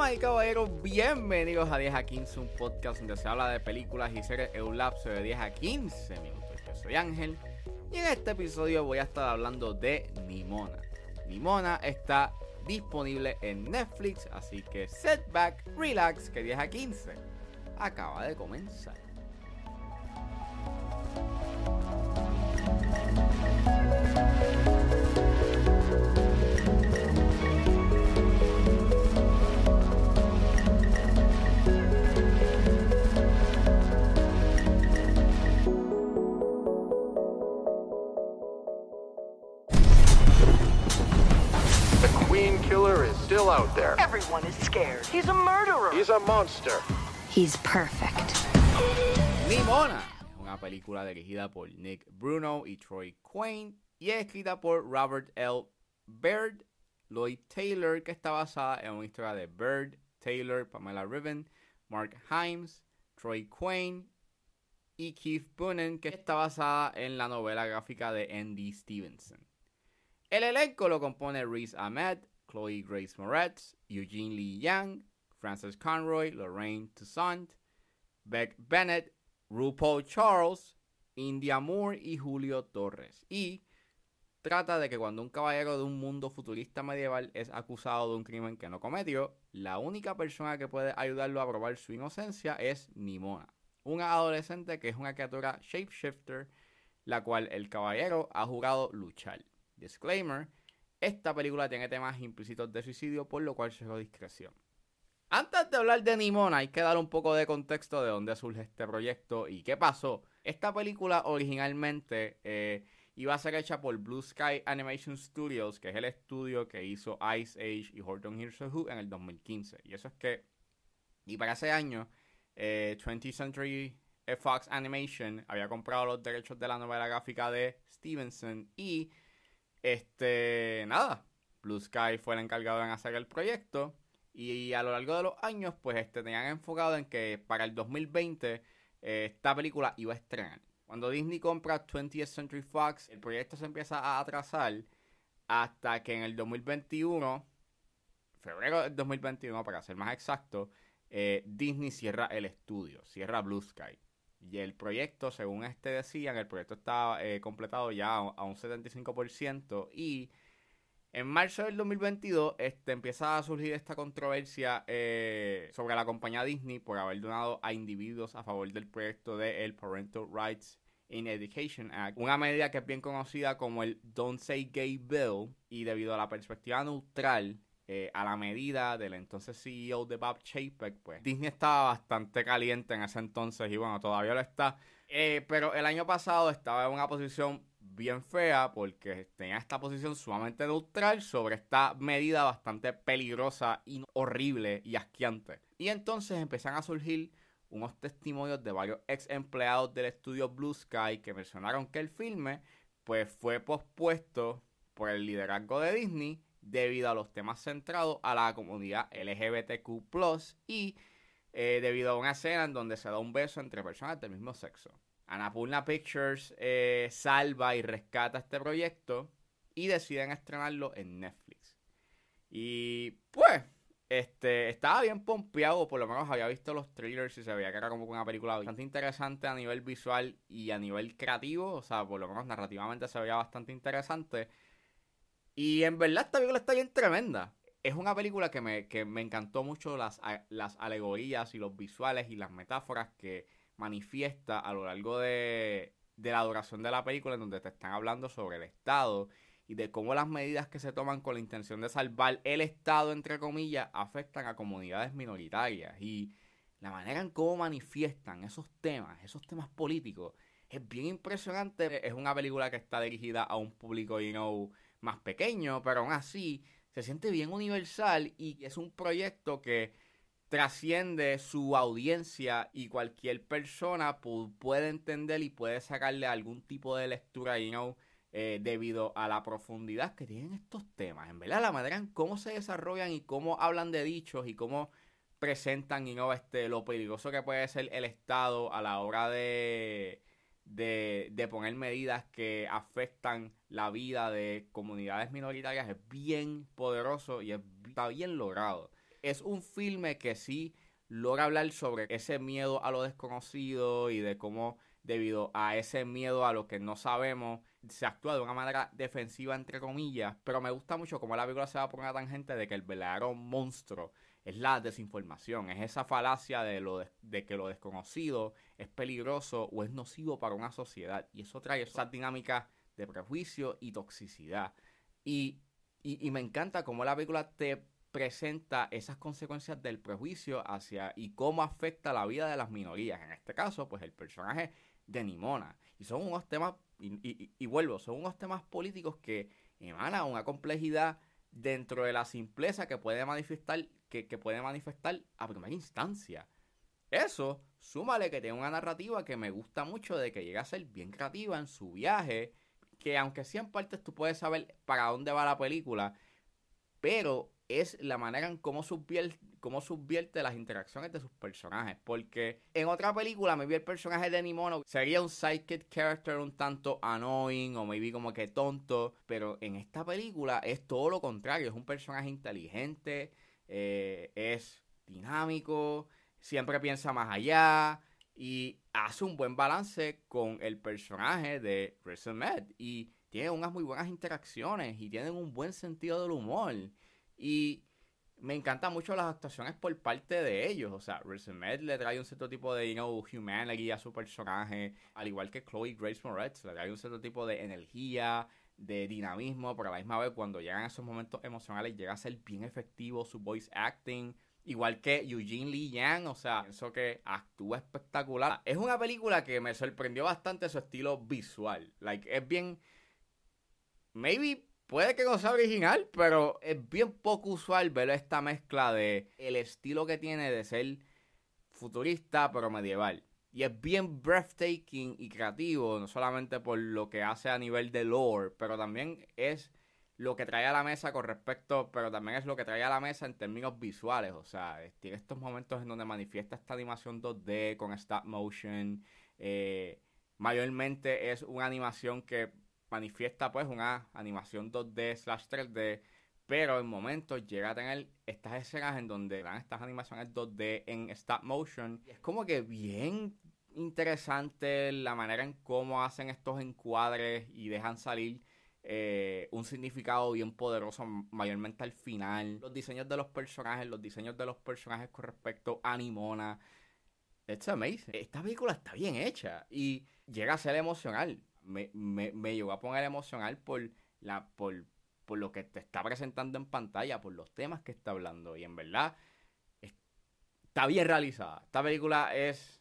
Damas y caballeros, bienvenidos a 10 a 15, un podcast donde se habla de películas y series en un lapso de 10 a 15 minutos. Yo soy Ángel y en este episodio voy a estar hablando de Nimona. Nimona está disponible en Netflix, así que setback, relax, que 10 a 15 acaba de comenzar. Out there. Everyone is scared. He's a murderer. He's a monster. He's perfect. Nimona es una película dirigida por Nick Bruno y Troy Quinn y es escrita por Robert L. Baird, Lloyd Taylor, que está basada en una historia de Bird, Taylor, Pamela Riven, Mark Himes, Troy Quinn y Keith Boonen, que está basada en la novela gráfica de Andy Stevenson. El elenco lo compone Reese Ahmed, Chloe Grace Moretz, Eugene Lee Yang, Frances Conroy, Lorraine Toussaint, Beck Bennett, RuPaul Charles, India Moore y Julio Torres. Y trata de que cuando un caballero de un mundo futurista medieval es acusado de un crimen que no cometió, la única persona que puede ayudarlo a probar su inocencia es Nimona, una adolescente que es una criatura shapeshifter, la cual el caballero ha jurado luchar. Disclaimer, esta película tiene temas implícitos de suicidio, por lo cual se discreción. Antes de hablar de Nimona, hay que dar un poco de contexto de dónde surge este proyecto y qué pasó. Esta película originalmente eh, iba a ser hecha por Blue Sky Animation Studios, que es el estudio que hizo Ice Age y Horton Hears Who en el 2015. Y eso es que, y para ese año, eh, 20th Century Fox Animation había comprado los derechos de la novela gráfica de Stevenson y, este, nada, Blue Sky fue el encargado en hacer el proyecto. Y a lo largo de los años, pues este, tenían enfocado en que para el 2020 eh, esta película iba a estrenar. Cuando Disney compra 20th Century Fox, el proyecto se empieza a atrasar hasta que en el 2021, febrero del 2021 para ser más exacto, eh, Disney cierra el estudio, cierra Blue Sky. Y el proyecto, según este decían, el proyecto estaba eh, completado ya a, un 75% y en marzo del 2022 este, empieza a surgir esta controversia eh, sobre la compañía Disney por haber donado a individuos a favor del proyecto de Parental Rights in Education Act, una medida que es bien conocida como el Don't Say Gay Bill, y debido a la perspectiva neutral eh, a la medida del entonces CEO de Bob Chapek, pues Disney estaba bastante caliente en ese entonces y bueno, todavía lo está. Eh, pero el año pasado estaba en una posición bien fea porque tenía esta posición sumamente neutral sobre esta medida bastante peligrosa y horrible y asqueante. Y entonces empiezan a surgir unos testimonios de varios ex empleados del estudio Blue Sky que mencionaron que el filme pues fue pospuesto por el liderazgo de Disney debido a los temas centrados a la comunidad LGBTQ+, y eh, debido a una escena en donde se da un beso entre personas del mismo sexo. Annapurna Pictures eh, salva y rescata este proyecto y deciden estrenarlo en Netflix. Y pues, este, estaba bien pompeado, por lo menos había visto los trailers y se veía que era como una película bastante interesante a nivel visual y a nivel creativo, o sea, por lo menos narrativamente se veía bastante interesante. Y en verdad esta película está bien tremenda. Es una película que me, que me encantó mucho las, las alegorías y los visuales y las metáforas que manifiesta a lo largo de, de la duración de la película en donde te están hablando sobre el Estado y de cómo las medidas que se toman con la intención de salvar el Estado, entre comillas, afectan a comunidades minoritarias y la manera en cómo manifiestan esos temas, esos temas políticos, es bien impresionante. Es una película que está dirigida a un público, you know, más pequeño, pero aún así se siente bien universal y es un proyecto que trasciende su audiencia y cualquier persona pu- puede entender y puede sacarle algún tipo de lectura, eh, debido a la profundidad que tienen estos temas. En verdad, la manera en cómo se desarrollan y cómo hablan de dichos y cómo presentan you know, este, lo peligroso que puede ser el Estado a la hora de, de, de poner medidas que afectan la vida de comunidades minoritarias es bien poderoso y es- está bien logrado. Es un filme que sí logra hablar sobre ese miedo a lo desconocido y de cómo debido a ese miedo a lo que no sabemos se actúa de una manera defensiva entre comillas, pero me gusta mucho cómo la película se va por una tangente de que el verdadero monstruo es la desinformación, es esa falacia de, lo de, que lo desconocido es peligroso o es nocivo para una sociedad. Y eso trae esas dinámicas de prejuicio y toxicidad. Y, y, me encanta cómo la película te presenta esas consecuencias del prejuicio hacia y cómo afecta la vida de las minorías. En este caso, pues el personaje de Nimona. Y son unos temas, y, vuelvo, son unos temas políticos que emanan una complejidad dentro de la simpleza que puede manifestar, que, puede manifestar a primera instancia. Eso, súmale que tiene una narrativa que me gusta mucho de que llega a ser bien creativa en su viaje, que aunque sí en partes tú puedes saber para dónde va la película, pero es la manera en cómo subvierte, las interacciones de sus personajes. Porque en otra película, me vi el personaje de Nimono sería un sidekick character un tanto annoying o maybe como que tonto. Pero en esta película es todo lo contrario. Es un personaje inteligente, eh, es dinámico, siempre piensa más allá. Y hace un buen balance con el personaje de Med. Y tiene unas muy buenas interacciones y tienen un buen sentido del humor. Y me encantan mucho las actuaciones por parte de ellos. O sea, Med le trae un cierto tipo de, you know, humanity a su personaje. Al igual que Chloe Grace Moretz, le trae un cierto tipo de energía, de dinamismo. Pero a la misma vez, cuando llegan esos momentos emocionales, llega a ser bien efectivo su voice acting. Igual que Eugene Lee Yang, o sea, pienso que actúa espectacular. Es una película que me sorprendió bastante su estilo visual. Like, es bien. Maybe Puede que no sea original, pero es bien poco usual ver esta mezcla de el estilo que tiene de ser futurista pero medieval. Y es bien breathtaking y creativo, no solamente por lo que hace a nivel de lore, pero también es lo que trae a la mesa con respecto, pero también es lo que trae a la mesa en términos visuales. O sea, tiene estos momentos en donde manifiesta esta animación 2D con stop motion. Eh, mayormente es una animación que manifiesta pues una animación 2D slash 3D, pero en momentos llega a tener estas escenas en donde dan estas animaciones 2D en stop motion. Es como que bien interesante la manera en cómo hacen estos encuadres y dejan salir eh, un significado bien poderoso, mayormente al final. Los diseños de los personajes, los diseños de los personajes con respecto a Nimona. It's amazing. Esta película está bien hecha y llega a ser emocional me, me, me llegó a poner emocional por, la, por, por lo que te está presentando en pantalla, por los temas que está hablando. Y en verdad, está bien realizada. Esta película es.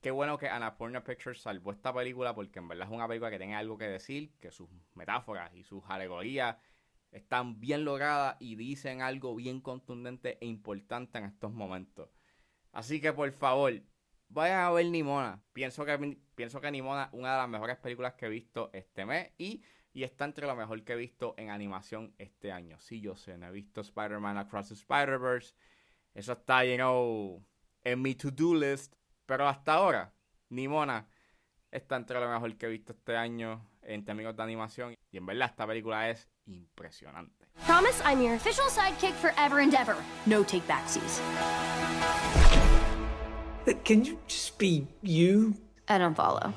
Qué bueno que Annapurna Pictures salvó esta película porque en verdad es una película que tiene algo que decir, que sus metáforas y sus alegorías están bien logradas y dicen algo bien contundente e importante en estos momentos. Así que por favor, vayan a ver Nimona. Pienso que, pienso que Nimona una de las mejores películas que he visto este mes y, y está entre lo mejor que he visto en animación este año. Sí, yo sé, no he visto Spider-Man Across the Spider-Verse. Eso está, you en mi to-do list. Pero hasta ahora, Nimona está entre lo mejor que he visto este año en términos de animación. Y en verdad, esta película es impresionante. Promise I'm your official sidekick forever and ever. No take backsies. Can you just be you? I don't follow.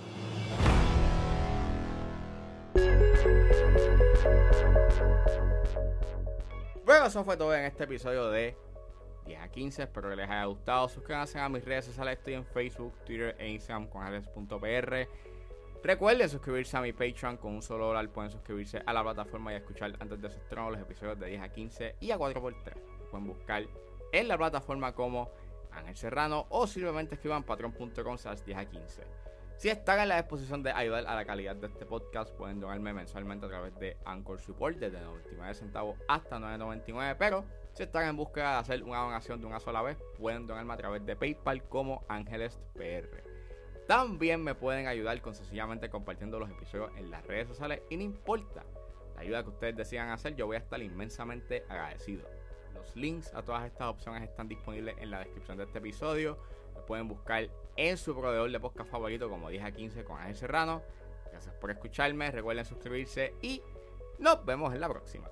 Bueno, eso fue todo en este episodio de 10 a 15. Espero que les haya gustado. Suscríbanse a mis redes sociales. Estoy en Facebook, Twitter e Instagram con alex.pr. Recuerden suscribirse a mi Patreon con un solo dólar. Pueden suscribirse a la plataforma y escuchar antes de su estreno los episodios de 10 a 15 y a 4x3. Pueden buscar en la plataforma como Ángel Serrano o simplemente escriban patreon.com 10 a 15. Si están en la disposición de ayudar a la calidad de este podcast, pueden donarme mensualmente a través de Anchor Support desde 99 centavos hasta 9.99. Pero si están en búsqueda de hacer una donación de una sola vez, pueden donarme a través de PayPal como Ángeles PR. También me pueden ayudar con sencillamente compartiendo los episodios en las redes sociales y no importa la ayuda que ustedes decidan hacer, yo voy a estar inmensamente agradecido. Los links a todas estas opciones están disponibles en la descripción de este episodio. Lo pueden buscar en su proveedor de podcast favorito, como 10 a 15 con Ángel Serrano. Gracias por escucharme, recuerden suscribirse y nos vemos en la próxima.